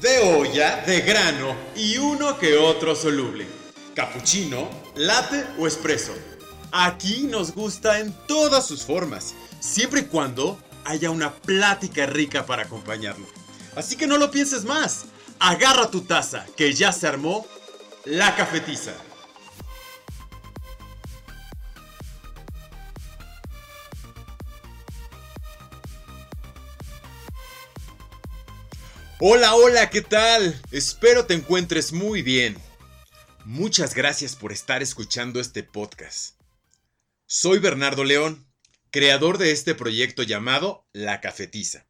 de olla, de grano y uno que otro soluble. Cappuccino, latte o espresso. Aquí nos gusta en todas sus formas, siempre y cuando haya una plática rica para acompañarlo. Así que no lo pienses más. Agarra tu taza, que ya se armó la cafetiza. Hola, hola, ¿qué tal? Espero te encuentres muy bien. Muchas gracias por estar escuchando este podcast. Soy Bernardo León, creador de este proyecto llamado La Cafetiza.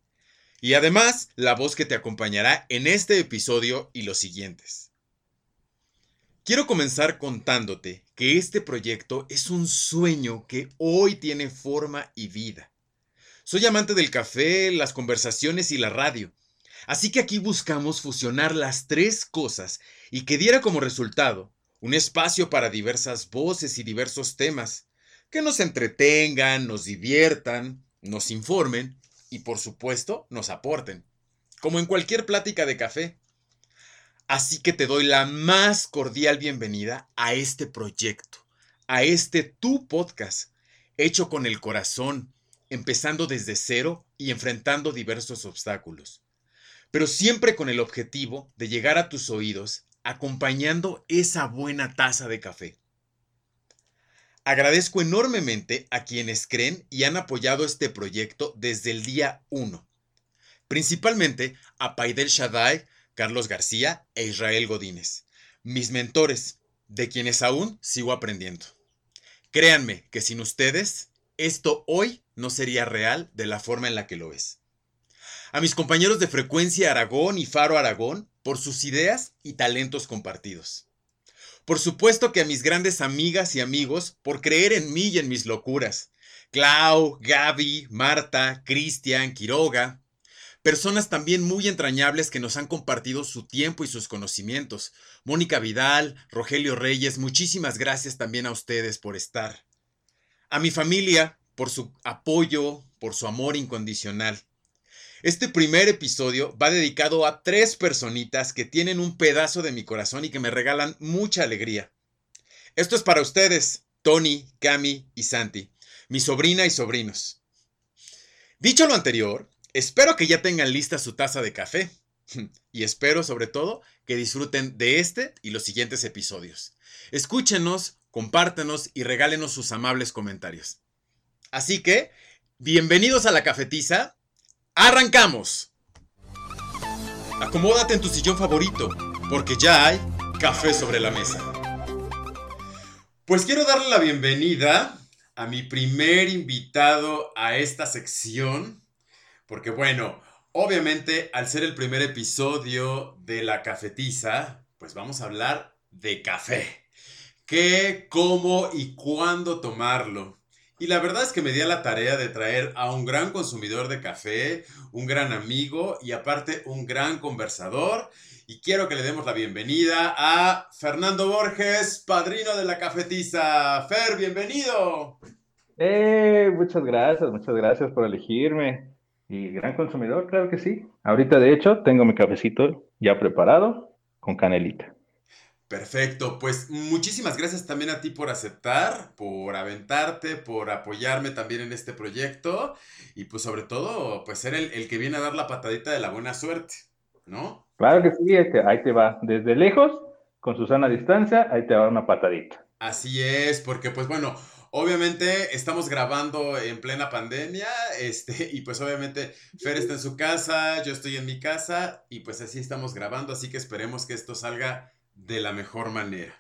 Y además, la voz que te acompañará en este episodio y los siguientes. Quiero comenzar contándote que este proyecto es un sueño que hoy tiene forma y vida. Soy amante del café, las conversaciones y la radio Así que aquí buscamos fusionar las tres cosas y que diera como resultado un espacio para diversas voces y diversos temas, que nos entretengan, nos diviertan, nos informen y por supuesto nos aporten, como en cualquier plática de café. Así que te doy la más cordial bienvenida a este proyecto, a este tu podcast, hecho con el corazón, empezando desde cero y enfrentando diversos obstáculos pero siempre con el objetivo de llegar a tus oídos acompañando esa buena taza de café. Agradezco enormemente a quienes creen y han apoyado este proyecto desde el día 1, principalmente a Paidel Shaddai, Carlos García e Israel Godínez, mis mentores, de quienes aún sigo aprendiendo. Créanme que sin ustedes, esto hoy no sería real de la forma en la que lo es a mis compañeros de Frecuencia Aragón y Faro Aragón por sus ideas y talentos compartidos. Por supuesto que a mis grandes amigas y amigos por creer en mí y en mis locuras. Clau, Gaby, Marta, Cristian, Quiroga. Personas también muy entrañables que nos han compartido su tiempo y sus conocimientos. Mónica Vidal, Rogelio Reyes, muchísimas gracias también a ustedes por estar. A mi familia, por su apoyo, por su amor incondicional. Este primer episodio va dedicado a tres personitas que tienen un pedazo de mi corazón y que me regalan mucha alegría. Esto es para ustedes, Tony, Cami y Santi, mi sobrina y sobrinos. Dicho lo anterior, espero que ya tengan lista su taza de café y espero sobre todo que disfruten de este y los siguientes episodios. Escúchenos, compártenos y regálenos sus amables comentarios. Así que, bienvenidos a la cafetiza ¡Arrancamos! Acomódate en tu sillón favorito, porque ya hay café sobre la mesa. Pues quiero darle la bienvenida a mi primer invitado a esta sección, porque bueno, obviamente al ser el primer episodio de la cafetiza, pues vamos a hablar de café. ¿Qué, cómo y cuándo tomarlo? Y la verdad es que me di a la tarea de traer a un gran consumidor de café, un gran amigo y aparte un gran conversador. Y quiero que le demos la bienvenida a Fernando Borges, padrino de la cafetiza. Fer, bienvenido. Eh, muchas gracias, muchas gracias por elegirme. Y gran consumidor, claro que sí. Ahorita, de hecho, tengo mi cafecito ya preparado con canelita. Perfecto, pues muchísimas gracias también a ti por aceptar, por aventarte, por apoyarme también en este proyecto y pues sobre todo pues ser el, que viene a dar la patadita de la buena suerte, ¿no? Claro que sí, ahí te va, desde lejos, con su sana distancia, ahí te va una patadita. Así es, porque pues bueno, Obviamente estamos grabando en plena pandemia, este, y pues obviamente Fer está en su casa, yo estoy en mi casa, y pues así estamos grabando, así que esperemos que esto salga de la mejor manera.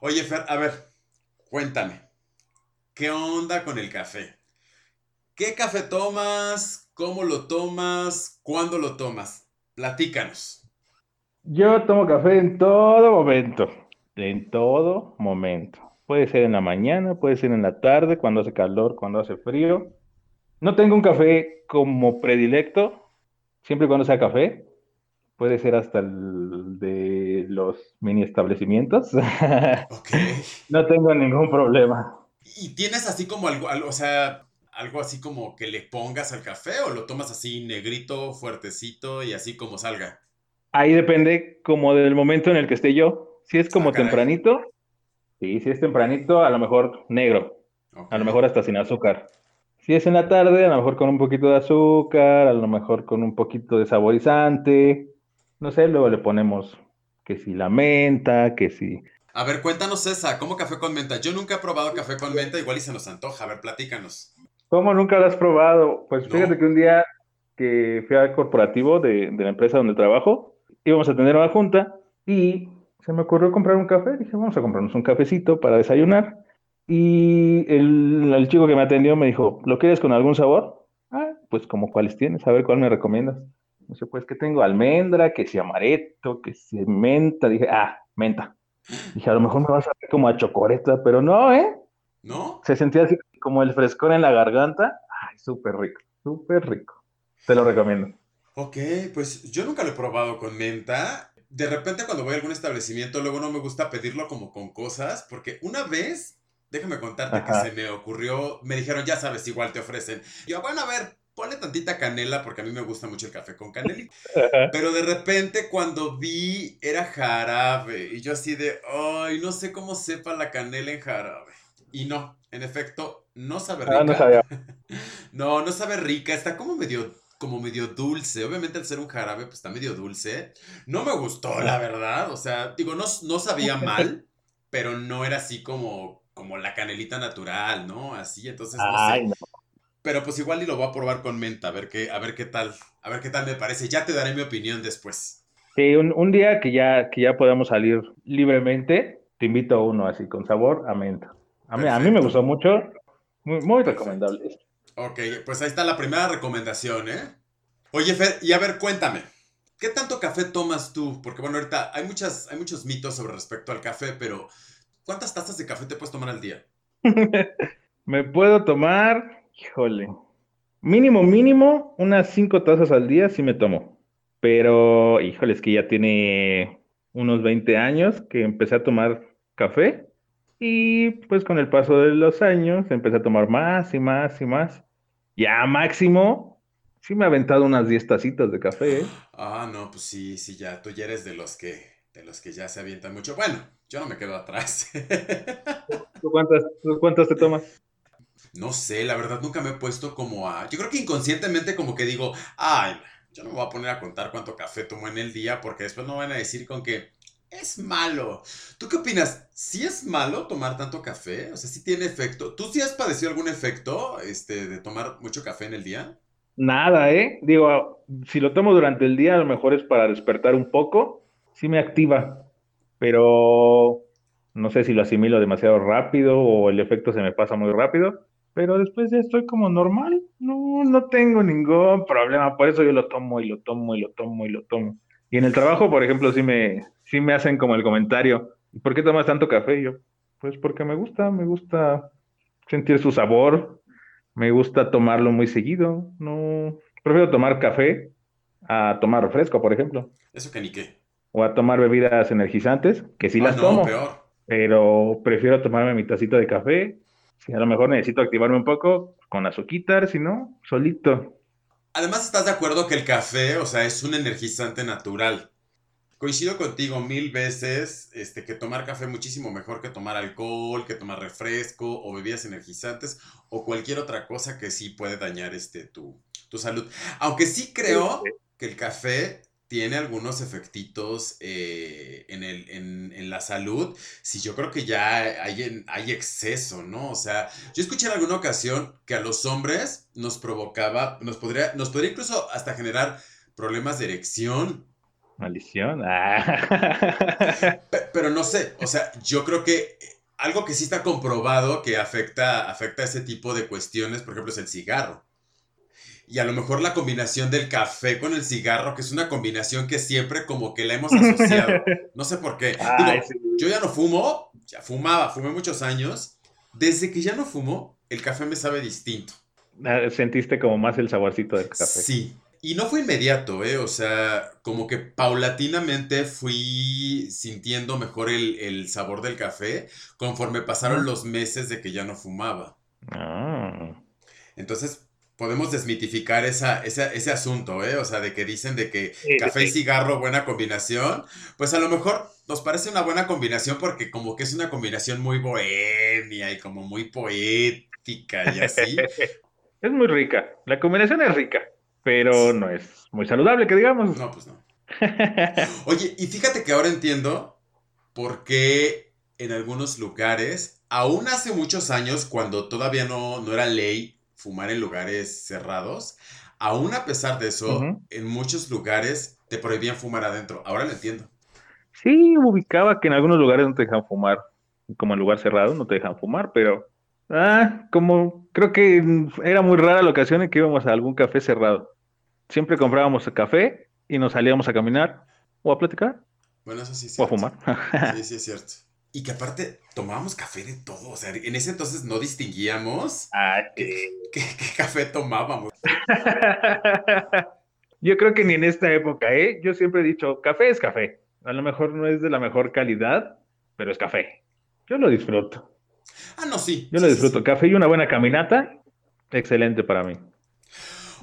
Oye, Fer, a ver, cuéntame, ¿qué onda con el café? ¿Qué café tomas? ¿Cómo lo tomas? ¿Cuándo lo tomas? Platícanos. Yo tomo café en todo momento, en todo momento. Puede ser en la mañana, puede ser en la tarde, cuando hace calor, cuando hace frío. No tengo un café como predilecto, siempre cuando sea café, puede ser hasta el de los mini establecimientos. no tengo ningún problema. ¿Y tienes así como algo, o sea, algo así como que le pongas al café o lo tomas así negrito, fuertecito y así como salga? Ahí depende como del momento en el que esté yo. Si es como Ah, tempranito, sí, si es tempranito, a lo mejor negro, a lo mejor hasta sin azúcar. Si es en la tarde, a lo mejor con un poquito de azúcar, a lo mejor con un poquito de saborizante. No sé, luego le ponemos que si la menta, que si... A ver, cuéntanos esa, ¿cómo café con menta? Yo nunca he probado café con menta, igual y se nos antoja. A ver, platícanos. ¿Cómo nunca lo has probado? Pues No. fíjate que un día que fui al corporativo de, de la empresa donde trabajo, íbamos a tener una junta y se me ocurrió comprar un café. Dije, vamos a comprarnos un cafecito para desayunar. Y el, el chico que me atendió me dijo, ¿lo quieres con algún sabor? Ah, pues como cuáles tienes, a ver cuál me recomiendas. Dice, pues que tengo almendra, que si amaretto, que si menta. Dije, ah, menta. Dije, a lo mejor me vas a ver como a chocoreta, pero no, ¿eh? ¿No? Se sentía así como el frescor en la garganta. Ay, súper rico, súper rico. Te lo recomiendo. Ok, pues yo nunca lo he probado con menta. De repente cuando voy a algún establecimiento, luego no me gusta pedirlo como con cosas, porque una vez, déjame contarte Ajá. que se me ocurrió, me dijeron, ya sabes, igual te ofrecen. Yo, bueno, a ver, ponle tantita canela, porque a mí me gusta mucho el café con canela. Pero de repente cuando vi, era jarabe, y yo así de, ay, no sé cómo sepa la canela en jarabe. Y no, en efecto, no sabe rica. Ah, no sabía. No, no sabe rica, está como medio, como medio dulce. Obviamente al ser un jarabe, pues está medio dulce. No me gustó, la verdad. O sea, digo, no, no sabía mal, pero no era así como, como la canelita natural, ¿no? Así, entonces no sé. Ay, no. Pero pues igual y lo voy a probar con menta, a ver qué, a ver qué tal, a ver qué tal me parece. Ya te daré mi opinión después. Sí, un, un día que ya, que ya podamos salir libremente, te invito a uno así con sabor a menta. A mí, a mí me gustó mucho. Muy, recomendable. Ok, pues ahí está la primera recomendación, ¿eh? Oye, Fer, y a ver, cuéntame. ¿Qué tanto café tomas tú? Porque bueno, ahorita hay, muchas, hay muchos mitos sobre respecto al café, pero ¿cuántas tazas de café te puedes tomar al día? Me puedo tomar, híjole, mínimo, mínimo, unas cinco tazas al día sí me tomo. Pero, híjole, es que ya tiene unos 20 años que empecé a tomar café y pues con el paso de los años empecé a tomar más y más y más. Ya máximo, sí me he aventado unas 10 tacitas de café, ¿eh? Ah, no, pues sí, sí, ya, tú ya eres de los que, de los que ya se avientan mucho. Bueno, yo no me quedo atrás. ¿Tú cuántas, tú cuántas te tomas? No sé, la verdad nunca me he puesto como a... Yo creo que inconscientemente como que digo, ay, yo no me voy a poner a contar cuánto café tomo en el día porque después no van a decir con que es malo. ¿Tú qué opinas? ¿Sí es malo tomar tanto café? O sea, ¿sí tiene efecto? ¿Tú sí has padecido algún efecto este, de tomar mucho café en el día? Nada, ¿eh? Digo, si lo tomo durante el día, a lo mejor es para despertar un poco, sí me activa, pero no sé si lo asimilo demasiado rápido o el efecto se me pasa muy rápido, pero después ya estoy como normal, no, no tengo ningún problema, por eso yo lo tomo y lo tomo y lo tomo y lo tomo. Y en el trabajo, por ejemplo, sí me, sí me hacen como el comentario, ¿por qué tomas tanto café? Y yo, pues porque me gusta, me gusta sentir su sabor, me gusta tomarlo muy seguido. No, prefiero tomar café a tomar refresco, por ejemplo, Eso que ni qué. o a tomar bebidas energizantes, que sí Ah, las no, tomo, peor. Pero prefiero tomarme mi tacita de café. Si a lo mejor necesito activarme un poco con azuquitar, si no, solito. Además, ¿estás de acuerdo que el café, o sea, es un energizante natural? Coincido contigo mil veces, este, que tomar café es muchísimo mejor que tomar alcohol, que tomar refresco o bebidas energizantes o cualquier otra cosa que sí puede dañar este, tu, tu salud. Aunque sí creo que el café tiene algunos efectitos eh, en, el, en, en la salud. Sí, yo creo que ya hay, hay exceso, ¿no? O sea, yo escuché en alguna ocasión que a los hombres nos provocaba, nos podría, nos podría incluso hasta generar problemas de erección. Maldición. Ah. Pe- Pero no sé, o sea, yo creo que algo que sí está comprobado que afecta, afecta ese tipo de cuestiones, por ejemplo, es el cigarro. Y a lo mejor la combinación del café con el cigarro, que es una combinación que siempre como que la hemos asociado. No sé por qué. Ay, Digo, sí. yo ya no fumo, ya fumaba, fumé muchos años. Desde que ya no fumo, el café me sabe distinto. Ah, Sentiste como más el saborcito del café. Sí. Y no fue inmediato, ¿eh? O sea, como que paulatinamente fui sintiendo mejor el, el sabor del café conforme pasaron los meses de que ya no fumaba. Ah. Entonces, podemos desmitificar esa, ese asunto, ¿eh? O sea, de que dicen de que café y cigarro, buena combinación. Pues a lo mejor nos parece una buena combinación porque como que es una combinación muy bohemia y como muy poética y así. es muy rica. La combinación es rica, pero no es muy saludable, que digamos. No, pues no. Oye, y fíjate que ahora entiendo por qué en algunos lugares, aún hace muchos años, cuando todavía no, no era ley fumar en lugares cerrados. Aún a pesar de eso, en muchos lugares te prohibían fumar adentro. Ahora lo entiendo. Sí, ubicaba que en algunos lugares no te dejan fumar, como en lugar cerrado no te dejan fumar, pero ah, como creo que era muy rara la ocasión en que íbamos a algún café cerrado. Siempre comprábamos café y nos salíamos a caminar o a platicar. Bueno, eso sí es. O a fumar. sí, sí es cierto. Y que aparte tomábamos café de todo, o sea, en ese entonces no distinguíamos ah, qué, café tomábamos. Yo creo que ni en esta época, ¿eh? Yo siempre he dicho, café es café. A lo mejor no es de la mejor calidad, pero es café. Yo lo disfruto. Ah, no, sí. Yo lo disfruto. Café y una buena caminata, excelente para mí.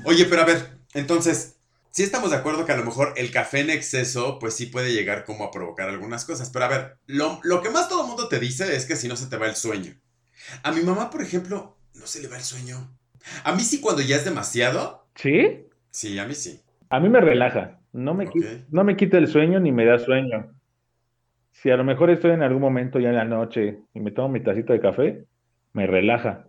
Oye, pero a ver, entonces, sí estamos de acuerdo que a lo mejor el café en exceso, pues sí puede llegar como a provocar algunas cosas. Pero a ver, lo, que más todo el mundo te dice es que si no se te va el sueño. A mi mamá, por ejemplo, no se le va el sueño. A mí sí cuando ya es demasiado. ¿Sí? Sí, a mí sí. A mí me relaja. No me, quita, no me quita el sueño ni me da sueño. Si a lo mejor estoy en algún momento ya en la noche y me tomo mi tacito de café, me relaja.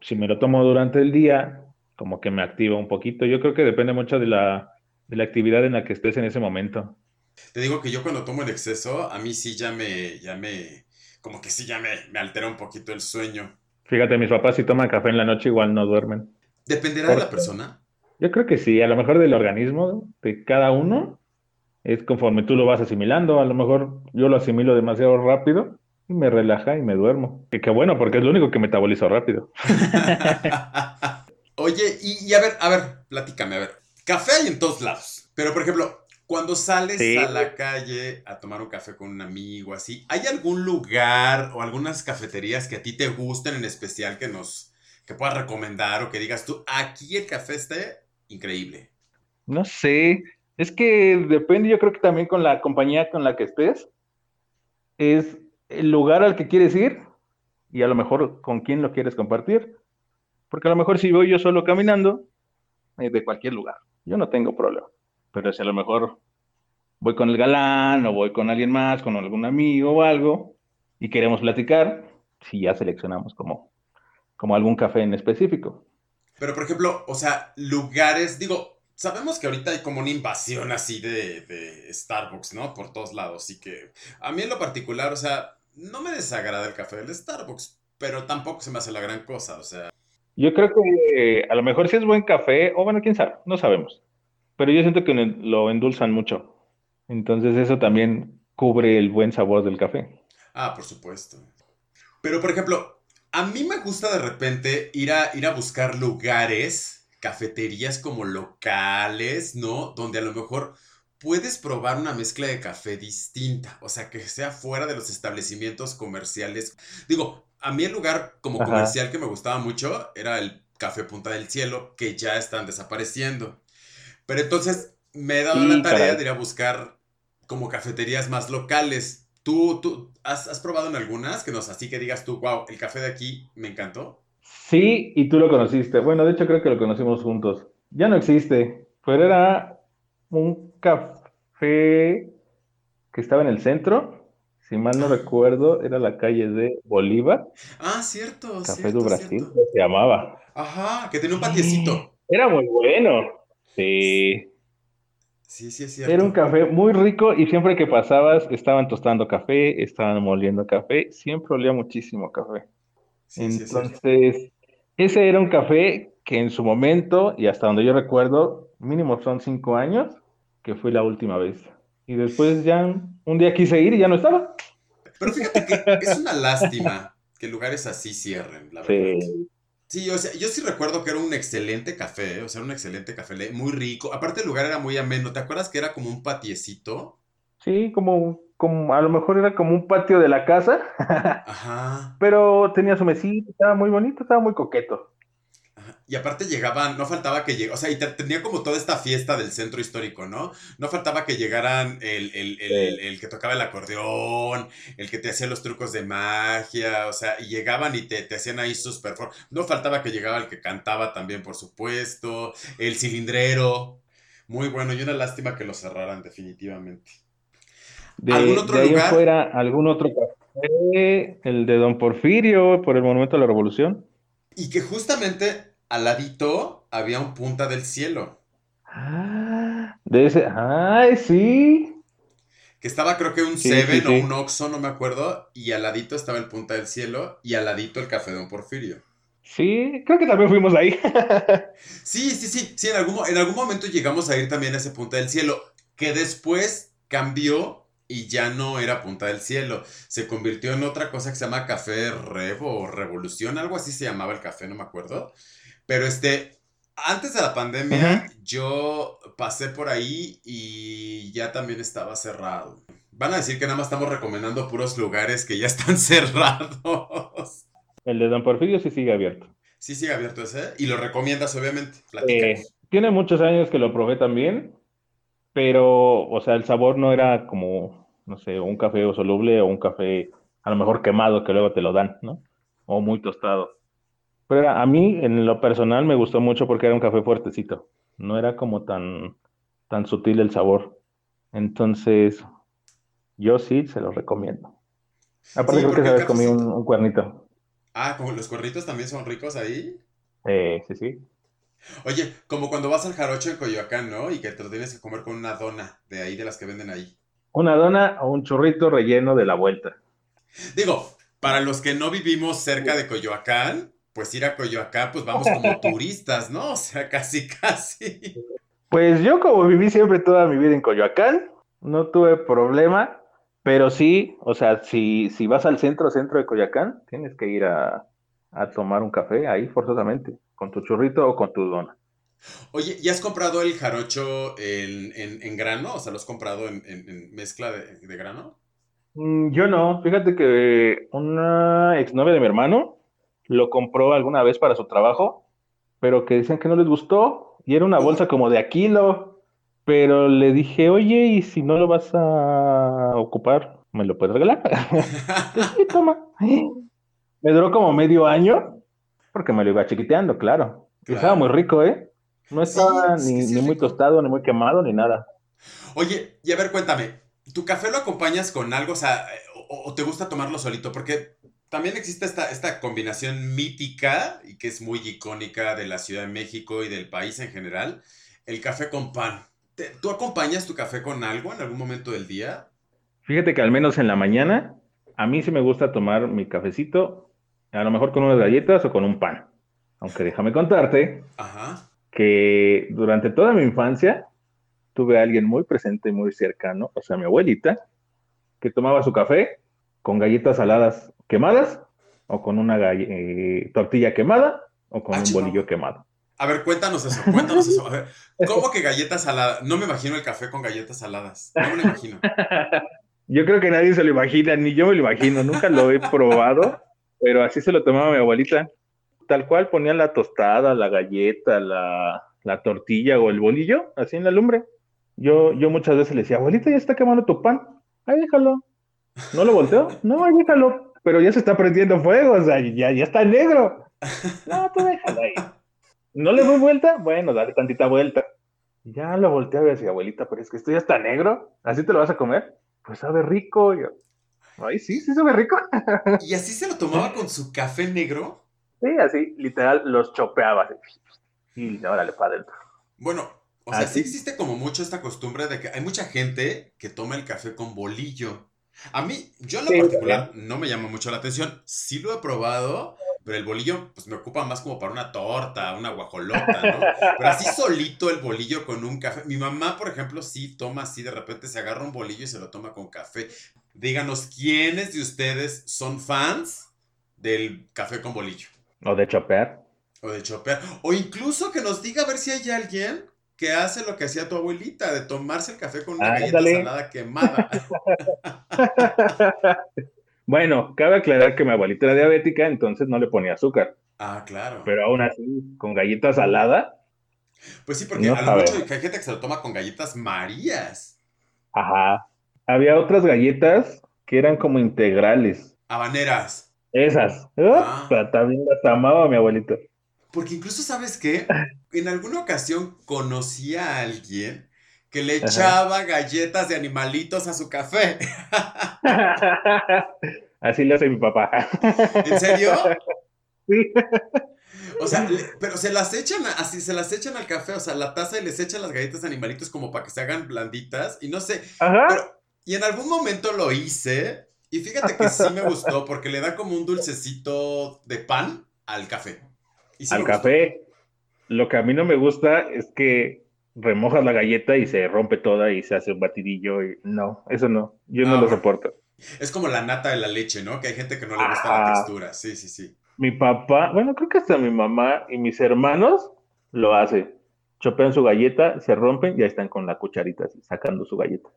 Si me lo tomo durante el día, como que me activa un poquito. Yo creo que depende mucho de la de la actividad en la que estés en ese momento. Te digo que yo cuando tomo el exceso, a mí sí ya me, ya me, como que sí ya me, me altera un poquito el sueño. Fíjate, mis papás si toman café en la noche igual no duermen. ¿Dependerá de la persona? Yo creo que sí, a lo mejor del organismo de cada uno es conforme tú lo vas asimilando. A lo mejor yo lo asimilo demasiado rápido y me relaja y me duermo. Y qué bueno, porque es lo único que metabolizo rápido. Oye, y, y, a ver, a ver, platícame, a ver. Café hay en todos lados. Pero, por ejemplo, cuando sales a la calle a tomar un café con un amigo, así, ¿hay algún lugar o algunas cafeterías que a ti te gusten en especial que nos, que puedas recomendar o que digas tú, aquí el café esté increíble? No sé, es que depende, yo creo que también con la compañía con la que estés, es el lugar al que quieres ir y a lo mejor con quién lo quieres compartir. Porque a lo mejor si voy yo solo caminando, eh, de cualquier lugar yo no tengo problema. Pero si a lo mejor voy con el galán o voy con alguien más, con algún amigo o algo, y queremos platicar, si ya seleccionamos como, como algún café en específico. Pero, por ejemplo, o sea, lugares, digo, sabemos que ahorita hay como una invasión así de, de Starbucks, ¿no? Por todos lados. Y que a mí en lo particular, o sea, no me desagrada el café del Starbucks, pero tampoco se me hace la gran cosa, o sea. Yo creo que a lo mejor si es buen café, o bueno, quién sabe, no sabemos. Pero yo siento que lo endulzan mucho. Entonces eso también cubre el buen sabor del café. Ah, por supuesto. Pero por ejemplo, a mí me gusta de repente ir a, ir a buscar lugares, cafeterías como locales, ¿no? Donde a lo mejor puedes probar una mezcla de café distinta, o sea, que sea fuera de los establecimientos comerciales. Digo, a mí el lugar como comercial que me gustaba mucho era el Café Punta del Cielo, que ya están desapareciendo. Pero entonces me he dado la tarea de ir a buscar como cafeterías más locales. ¿Tú, tú has, probado en algunas que nos así que digas tú, wow, el café de aquí me encantó? Sí, y tú lo conociste. Bueno, de hecho creo que lo conocimos juntos. Ya no existe, pero era un café que estaba en el centro si mal no recuerdo, era la calle de Bolívar. Ah, cierto. Café do Brasil, se llamaba. Ajá, que tenía un patiecito. Era muy bueno. Sí. Sí, sí, es cierto. Era un café muy rico y siempre que pasabas estaban tostando café, estaban moliendo café, siempre olía muchísimo café. Entonces, ese era un café que en su momento, y hasta donde yo recuerdo, mínimo son cinco años, que fue la última vez. Y después ya un día quise ir y ya no estaba. Pero fíjate que es una lástima que lugares así cierren, la verdad. Sí. o sea, yo sí recuerdo que era un excelente café, o sea, un excelente café, muy rico. Aparte el lugar era muy ameno, ¿te acuerdas que era como un patiecito? Sí, como, como a lo mejor era como un patio de la casa. Ajá. Pero tenía su mesita, estaba muy bonito, estaba muy coqueto. Y aparte llegaban, no faltaba que llegara, o sea, y tenía como toda esta fiesta del centro histórico, ¿no? No faltaba que llegaran el, el, que tocaba el acordeón, el que te hacía los trucos de magia, o sea, y llegaban y te, te hacían ahí sus performances. No faltaba que llegara el que cantaba también, por supuesto, el cilindrero. Muy bueno, y una lástima que lo cerraran definitivamente. De, ¿Algún otro de lugar? fuera, algún otro café, el de Don Porfirio, por el Monumento a la Revolución. Y que justamente al ladito había un punta del cielo. Ah, de ese, ay, sí. Que estaba creo que un Seven o un Oxxo, no me acuerdo, y al ladito estaba el punta del cielo y al ladito el café de Don Porfirio. Sí, creo que también fuimos ahí. sí, sí, sí, sí, en algún, en algún momento llegamos a ir también a ese punta del cielo, que después cambió y ya no era Punta del Cielo. Se convirtió en otra cosa que se llama Café Revo o Revolución, algo así se llamaba el café, no me acuerdo. Pero este, antes de la pandemia, yo pasé por ahí y ya también estaba cerrado. Van a decir que nada más estamos recomendando puros lugares que ya están cerrados. El de Don Porfirio sí sigue abierto. Sí sigue abierto ese. Y lo recomiendas, obviamente. Eh, tiene muchos años que lo probé también, pero, o sea, el sabor no era como, no sé, un café soluble o un café a lo mejor quemado que luego te lo dan, ¿no? O muy tostado. Pero a mí, en lo personal, me gustó mucho porque era un café fuertecito. No era como tan, tan sutil el sabor. Entonces, yo sí se lo recomiendo. Aparte, creo que se había comido un, cuernito. Ah, como los cuernitos también son ricos ahí. Eh, sí, sí. Oye, como cuando vas al jarocho en Coyoacán, ¿no? Y que te lo tienes que comer con una dona de ahí, de las que venden ahí. Una dona o un churrito relleno de la vuelta. Digo, para los que no vivimos cerca de Coyoacán, pues ir a Coyoacán, pues vamos como turistas, ¿no? O sea, casi, casi. Pues yo como viví siempre toda mi vida en Coyoacán, no tuve problema, pero sí, o sea, si, si vas al centro, centro de Coyoacán, tienes que ir a, tomar un café ahí forzosamente, con tu churrito o con tu dona. Oye, ¿ya has comprado el jarocho en, grano? O sea, ¿lo has comprado en, mezcla de, de grano? Mm, yo no, fíjate que una exnovia de mi hermano lo compró alguna vez para su trabajo, pero que decían que no les gustó y era una bolsa como de a kilo. Pero le dije, oye, ¿y si no lo vas a ocupar, me lo puedes regalar? sí, toma. Me duró como medio año, porque me lo iba chiquiteando, claro. Estaba muy rico, ¿eh? No estaba ni, muy tostado, ni muy quemado, ni nada. Oye, y a ver, cuéntame, ¿tu café lo acompañas con algo, o sea, o te gusta tomarlo solito? Porque también existe esta, esta combinación mítica y que es muy icónica de la Ciudad de México y del país en general, el café con pan. ¿Tú acompañas tu café con algo en algún momento del día? Fíjate que al menos en la mañana, a mí sí me gusta tomar mi cafecito, a lo mejor con unas galletas o con un pan. Aunque déjame contarte que durante toda mi infancia tuve a alguien muy presente y muy cercano, o sea, mi abuelita, que tomaba su café con galletas saladas quemadas o con una eh, tortilla quemada o con ah, un bolillo quemado. A ver, cuéntanos eso, cuéntanos eso. A ver, ¿cómo que galletas saladas? No me imagino el café con galletas saladas. No me lo imagino. Yo creo que nadie se lo imagina, ni yo me lo imagino. Nunca lo he probado, pero así se lo tomaba mi abuelita. Tal cual ponían la tostada, la galleta, la, la tortilla o el bolillo, así en la lumbre. Yo, yo muchas veces le decía, abuelita, ya está quemando tu pan. Ahí déjalo. ¿No lo volteo? No, ahí déjalo pero ya se está prendiendo fuego, o sea, ya, ya está negro. No, tú déjalo ahí. ¿No le doy vuelta? Bueno, dale tantita vuelta. Ya lo volteé a ver decía, abuelita, pero es que esto ya está negro. ¿Así te lo vas a comer? Pues sabe rico. Yo, Ay, sí, sí sabe rico. ¿Y así se lo tomaba con su café negro? Sí, así, literal, los chopeaba. Y ahora le para adentro. Bueno, o sea, sí existe como mucho esta costumbre de que hay mucha gente que toma el café con bolillo. A mí, yo en lo particular, no me llama mucho la atención. Sí lo he probado, pero el bolillo, pues me ocupa más como para una torta, una guajolota, ¿no? Pero así solito el bolillo con un café. Mi mamá, por ejemplo, sí toma así, de repente se agarra un bolillo y se lo toma con café. Díganos, ¿quiénes de ustedes son fans del café con bolillo? O de chopear. O de chopear. O incluso que nos diga a ver si hay alguien que hace lo que hacía tu abuelita, de tomarse el café con una galleta salada quemada. Bueno, cabe aclarar que mi abuelita era diabética, entonces no le ponía azúcar. Ah, claro. Pero aún así, con galletas salada. Pues sí, porque a lo mucho hay gente que se lo toma con galletas marías. Ajá. Había otras galletas que eran como integrales. Habaneras. Esas. Ah. También las amaba mi abuelita. Porque incluso, ¿sabes qué? En alguna ocasión conocí a alguien que le echaba galletas de animalitos a su café. Así lo hace mi papá. ¿En serio? Sí. O sea, pero se las echan así, se las echan al café, o sea, la taza y les echan las galletas de animalitos como para que se hagan blanditas y no sé. Ajá. y en algún momento lo hice y fíjate que sí me gustó porque le da como un dulcecito de pan al café. Al café. Lo que a mí no me gusta es que remojas la galleta y se rompe toda y se hace un batidillo y no, eso no, yo no lo ah, soporto. Es como la nata de la leche, ¿no? Que hay gente que no le gusta la textura, sí, sí, sí. Mi papá, bueno, creo que hasta mi mamá y mis hermanos lo hacen. Chopean su galleta, se rompen y ahí están con la cucharita sacando su galleta.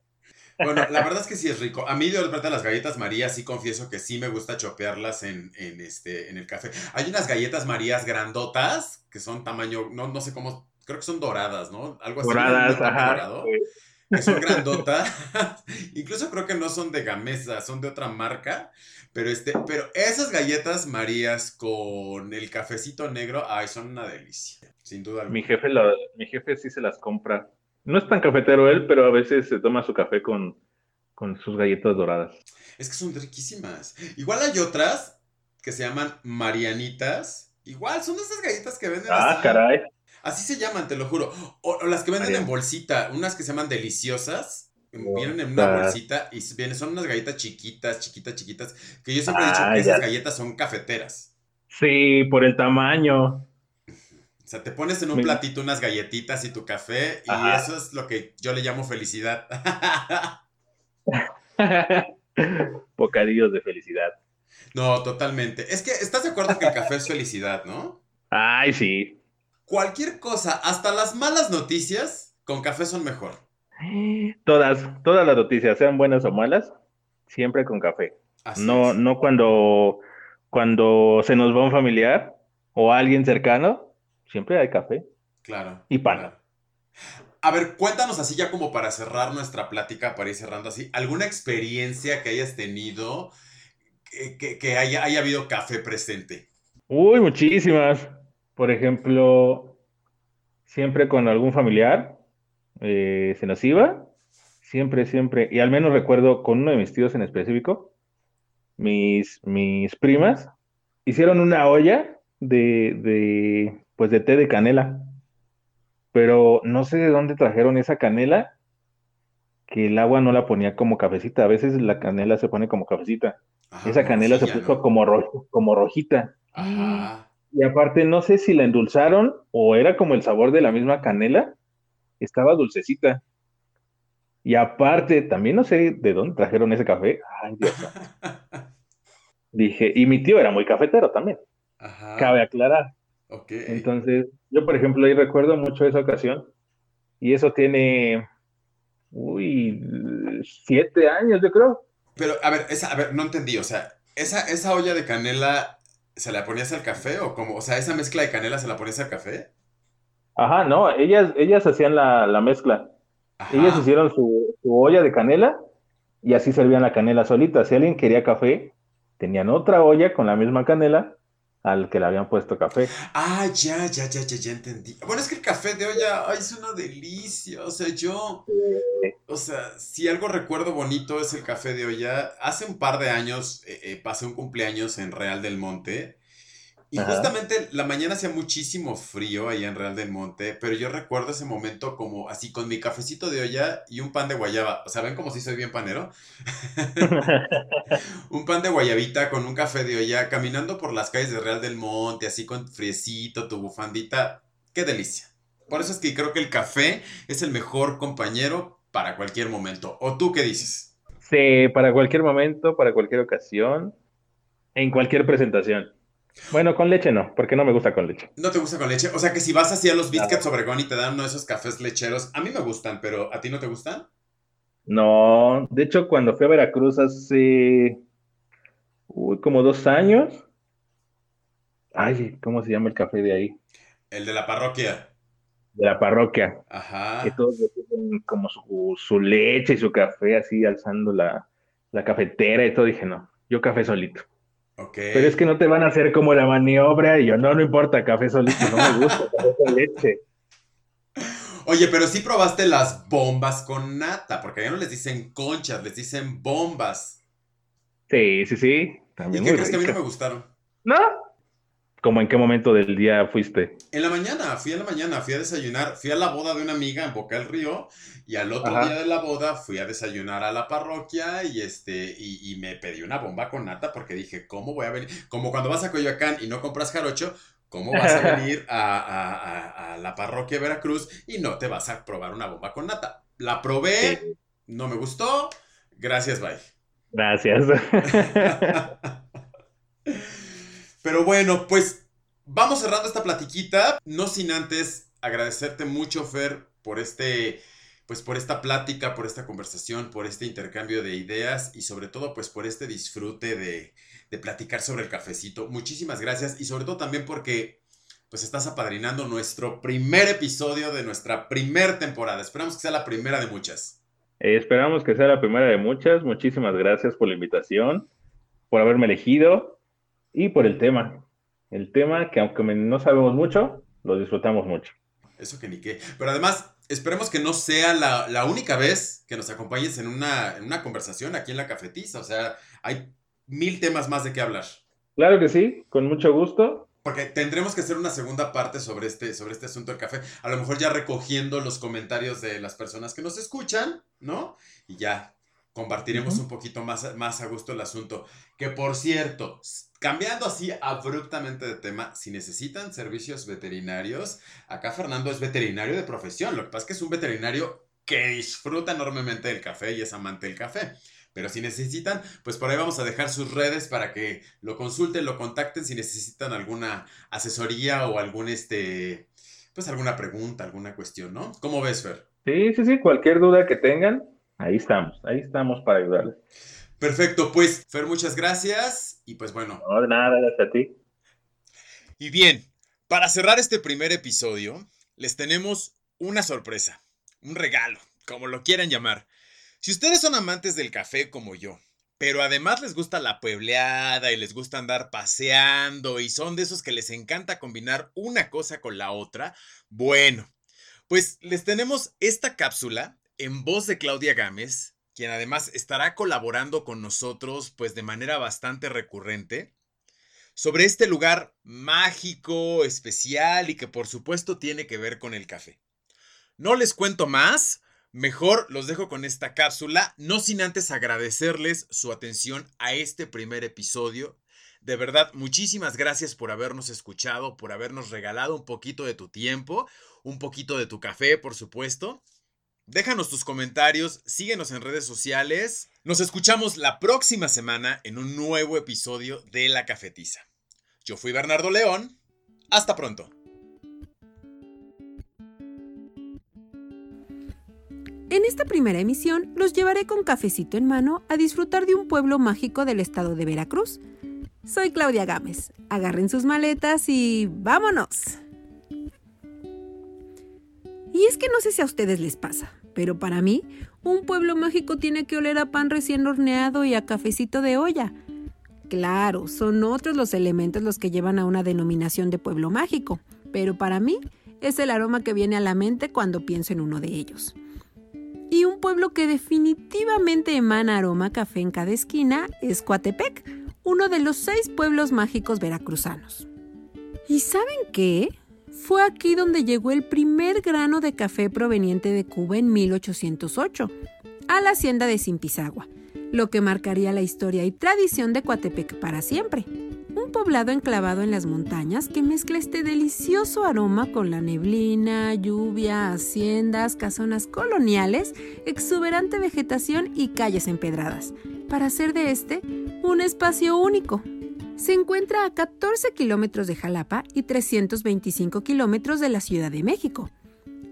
Bueno, la verdad es que sí es rico. A mí, de las galletas María sí confieso que sí me gusta chopearlas en, en, este, en el café. Hay unas galletas Marías grandotas que son tamaño, no, no sé cómo creo que son doradas, ¿no? Algo así. Doradas, ajá. Que son grandotas. Incluso creo que no son de Gamesa, son de otra marca. Pero, este, pero esas galletas Marías con el cafecito negro, ay, son una delicia. Sin duda Mi jefe, mi jefe sí se las compra. No es tan cafetero él, pero a veces se toma su café con, con sus galletas doradas. Es que son riquísimas. Igual hay otras que se llaman Marianitas. Igual, son esas galletas que venden. Ah, caray. Así se llaman, te lo juro. O, las que venden en bolsita, unas que se llaman deliciosas. Vienen en una bolsita y vienen, son unas galletas chiquitas, chiquitas, chiquitas. Que yo siempre he dicho ah, que esas galletas son cafeteras. Sí, por el tamaño. Sea, te pones en un platito unas galletitas y tu café y eso es lo que yo le llamo felicidad. Bocadillos de felicidad. No, totalmente. Es que estás de acuerdo que el café es felicidad, ¿no? Ay, sí cualquier cosa, hasta las malas noticias, con café son mejor. Todas, todas las noticias, sean buenas o malas, siempre con café. no, no cuando, cuando se nos va un familiar o alguien cercano, siempre hay café. Claro. Y pan. A ver, cuéntanos así ya como para cerrar nuestra plática, para ir cerrando así, alguna experiencia que hayas tenido que, haya, haya habido café presente. Uy, muchísimas. Por ejemplo, siempre con algún familiar eh, se nos iba, siempre, siempre, y al menos recuerdo con uno de mis tíos en específico, mis, mis primas hicieron una olla de, de, pues de té de canela, pero no sé de dónde trajeron esa canela, que el agua no la ponía como cafecita, a veces la canela se pone como cafecita, esa canela se puso como, como rojita. Ajá. Y aparte, no sé si la endulzaron o era como el sabor de la misma canela. Estaba dulcecita. Y aparte, también no sé de dónde trajeron ese café. Ay, Dios. Dije, y mi tío era muy cafetero también. Ajá. Cabe aclarar. Entonces, yo, por ejemplo, ahí recuerdo mucho esa ocasión. Y eso tiene, uy, siete años, yo creo. Pero, a ver, esa, a ver, no entendí. O sea, esa, esa olla de canela ¿Se la ponías al café o cómo? O sea, esa mezcla de canela se la ponías al café. Ajá, no, ellas, ellas hacían la, mezcla. Ellas hicieron su, olla de canela y así servían la canela solita. Si alguien quería café, tenían otra olla con la misma canela al que le habían puesto café. Ah, ya, ya, ya, ya, ya entendí. Bueno, es que el café de olla ay, es una delicia. O sea, yo, o sea, si algo recuerdo bonito es el café de olla. Hace un par de años eh, eh, pasé un cumpleaños en Real del Monte y justamente la mañana hacía muchísimo frío ahí en Real del Monte, pero yo recuerdo ese momento como así con mi cafecito de olla y un pan de guayaba. O sea, ¿ven como si soy bien panero? un pan de guayabita con un café de olla, caminando por las calles de Real del Monte, así con friecito, tu bufandita. ¡Qué delicia! Por eso es que creo que el café es el mejor compañero para cualquier momento. ¿O tú qué dices? Sí, para cualquier momento, para cualquier ocasión, en cualquier presentación. Bueno, con leche no, porque no me gusta con leche. ¿No te gusta con leche? O sea que si vas así a los Biscuits Obregón y te dan uno de esos cafés lecheros, a mí me gustan, pero ¿a ti no te gustan? No, de hecho cuando fui a Veracruz hace uy, como dos años. Ay, ¿cómo se llama el café de ahí? El de la parroquia. De la parroquia. Que Ajá. todos le ponen como su, su leche y su café así alzando la, la cafetera y todo. Dije, no, yo café solito. Pero es que no te van a hacer como la maniobra y yo, no, no importa, café solito, no me gusta, café con leche. Oye, pero sí probaste las bombas con nata, porque ya no les dicen conchas, les dicen bombas. Sí, sí, sí, ¿Y también qué muy crees que a mí no me gustaron? ¿No? ¿Cómo en qué momento del día fuiste? En la mañana, fui en la mañana, fui a desayunar, fui a la boda de una amiga en Boca del Río y al otro día de la boda fui a desayunar a la parroquia y este y, y me pedí una bomba con nata porque dije, ¿cómo voy a venir? Como cuando vas a Coyoacán y no compras jarocho, ¿cómo vas a venir a, a- a- a la parroquia de Veracruz y no te vas a probar una bomba con nata? La probé, Sí, no me gustó, gracias, bye. gracias. Pero bueno, pues vamos cerrando esta platiquita, no sin antes agradecerte mucho, Fer, por este, pues por esta plática, por esta conversación, por este intercambio de ideas y sobre todo, pues por este disfrute de, de platicar sobre el cafecito. Muchísimas gracias y sobre todo también porque, pues estás apadrinando nuestro primer episodio de nuestra primer temporada. Esperamos que sea la primera de muchas. Eh, esperamos que sea la primera de muchas. Muchísimas gracias por la invitación, por haberme elegido y por el tema. El tema que aunque no sabemos mucho, lo disfrutamos mucho. Eso que ni qué. Pero además, esperemos que no sea la, la única vez que nos acompañes en una, en una conversación aquí en la cafetiza. O sea, hay mil temas más de qué hablar. Claro que sí, con mucho gusto. Porque tendremos que hacer una segunda parte sobre este, sobre este asunto del café. A lo mejor ya recogiendo los comentarios de las personas que nos escuchan, ¿no? Y ya compartiremos un poquito más, más a gusto el asunto. Que por cierto, cambiando así abruptamente de tema, si necesitan servicios veterinarios, acá Fernando es veterinario de profesión. Lo que pasa es que es un veterinario que disfruta enormemente del café y es amante del café. Pero si necesitan, pues por ahí vamos a dejar sus redes para que lo consulten, lo contacten si necesitan alguna asesoría o algún este, pues alguna pregunta, alguna cuestión, ¿no? ¿Cómo ves, Fer? Sí, sí, sí, cualquier duda que tengan, ahí estamos, ahí estamos para ayudarles. Perfecto, pues Fer, muchas gracias y pues bueno. No, de nada, gracias a ti. Y bien, para cerrar este primer episodio, les tenemos una sorpresa, un regalo, como lo quieran llamar. Si ustedes son amantes del café como yo, pero además les gusta la puebleada y les gusta andar paseando y son de esos que les encanta combinar una cosa con la otra, bueno, pues les tenemos esta cápsula en voz de Claudia Gámez, quien además estará colaborando con nosotros pues de manera bastante recurrente sobre este lugar mágico, especial y que por supuesto tiene que ver con el café. No les cuento más, mejor los dejo con esta cápsula, no sin antes agradecerles su atención a este primer episodio. De verdad, muchísimas gracias por habernos escuchado, por habernos regalado un poquito de tu tiempo, un poquito de tu café, por supuesto. Déjanos tus comentarios, síguenos en redes sociales. Nos escuchamos la próxima semana en un nuevo episodio de La Cafetiza. Yo fui Bernardo León. Hasta pronto. En esta primera emisión los llevaré con cafecito en mano a disfrutar de un pueblo mágico del estado de Veracruz. Soy Claudia Gámez. Agarren sus maletas y vámonos. Y es que no sé si a ustedes les pasa, pero para mí, un pueblo mágico tiene que oler a pan recién horneado y a cafecito de olla. Claro, son otros los elementos los que llevan a una denominación de pueblo mágico, pero para mí es el aroma que viene a la mente cuando pienso en uno de ellos. Y un pueblo que definitivamente emana aroma café en cada esquina es Coatepec, uno de los seis pueblos mágicos veracruzanos. ¿Y saben qué? Fue aquí donde llegó el primer grano de café proveniente de Cuba en 1808, a la hacienda de Zimpizagua, lo que marcaría la historia y tradición de Coatepec para siempre. Un poblado enclavado en las montañas que mezcla este delicioso aroma con la neblina, lluvia, haciendas, casonas coloniales, exuberante vegetación y calles empedradas, para hacer de este un espacio único. Se encuentra a 14 kilómetros de Jalapa y 325 kilómetros de la Ciudad de México.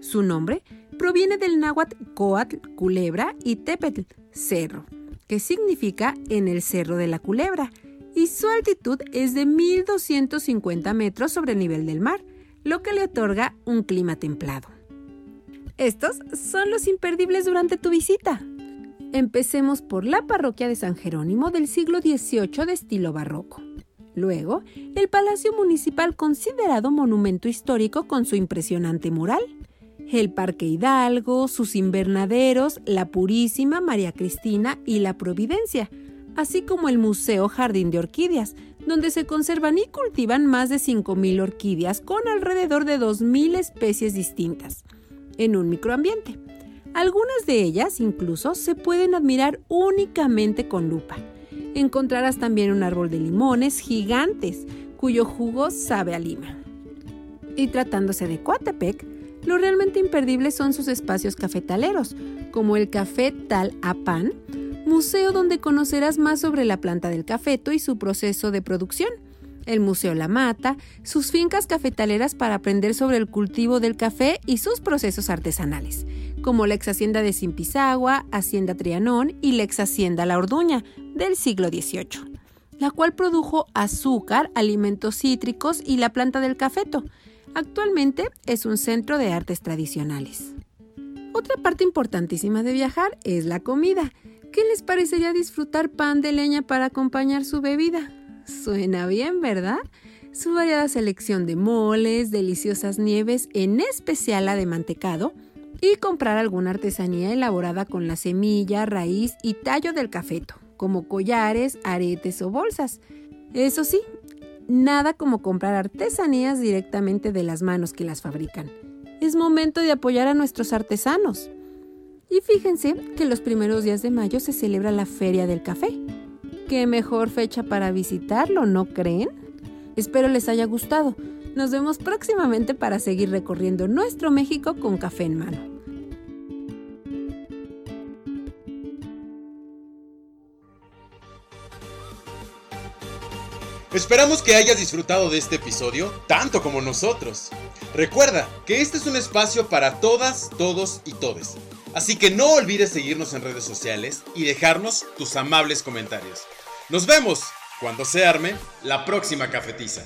Su nombre proviene del náhuatl coatl, culebra, y tepetl, cerro, que significa en el cerro de la culebra, y su altitud es de 1250 metros sobre el nivel del mar, lo que le otorga un clima templado. Estos son los imperdibles durante tu visita. Empecemos por la parroquia de San Jerónimo del siglo XVIII de estilo barroco. Luego, el Palacio Municipal considerado monumento histórico con su impresionante mural. El Parque Hidalgo, sus invernaderos, la Purísima, María Cristina y la Providencia, así como el Museo Jardín de Orquídeas, donde se conservan y cultivan más de 5.000 orquídeas con alrededor de 2.000 especies distintas, en un microambiente. Algunas de ellas incluso se pueden admirar únicamente con lupa. Encontrarás también un árbol de limones gigantes, cuyo jugo sabe a lima. Y tratándose de Coatepec, lo realmente imperdible son sus espacios cafetaleros, como el Café Tal Apan, museo donde conocerás más sobre la planta del cafeto y su proceso de producción. El Museo La Mata, sus fincas cafetaleras para aprender sobre el cultivo del café y sus procesos artesanales, como la ex hacienda de Simpisagua, Hacienda Trianón y la ex hacienda La Orduña del siglo XVIII, la cual produjo azúcar, alimentos cítricos y la planta del cafeto. Actualmente es un centro de artes tradicionales. Otra parte importantísima de viajar es la comida. ¿Qué les parecería disfrutar pan de leña para acompañar su bebida? Suena bien, ¿verdad? Su variada selección de moles, deliciosas nieves, en especial la de mantecado, y comprar alguna artesanía elaborada con la semilla, raíz y tallo del cafeto, como collares, aretes o bolsas. Eso sí, nada como comprar artesanías directamente de las manos que las fabrican. Es momento de apoyar a nuestros artesanos. Y fíjense que los primeros días de mayo se celebra la Feria del Café. ¿Qué mejor fecha para visitarlo, no creen? Espero les haya gustado. Nos vemos próximamente para seguir recorriendo nuestro México con café en mano. Esperamos que hayas disfrutado de este episodio tanto como nosotros. Recuerda que este es un espacio para todas, todos y todes. Así que no olvides seguirnos en redes sociales y dejarnos tus amables comentarios. Nos vemos cuando se arme la próxima cafetiza.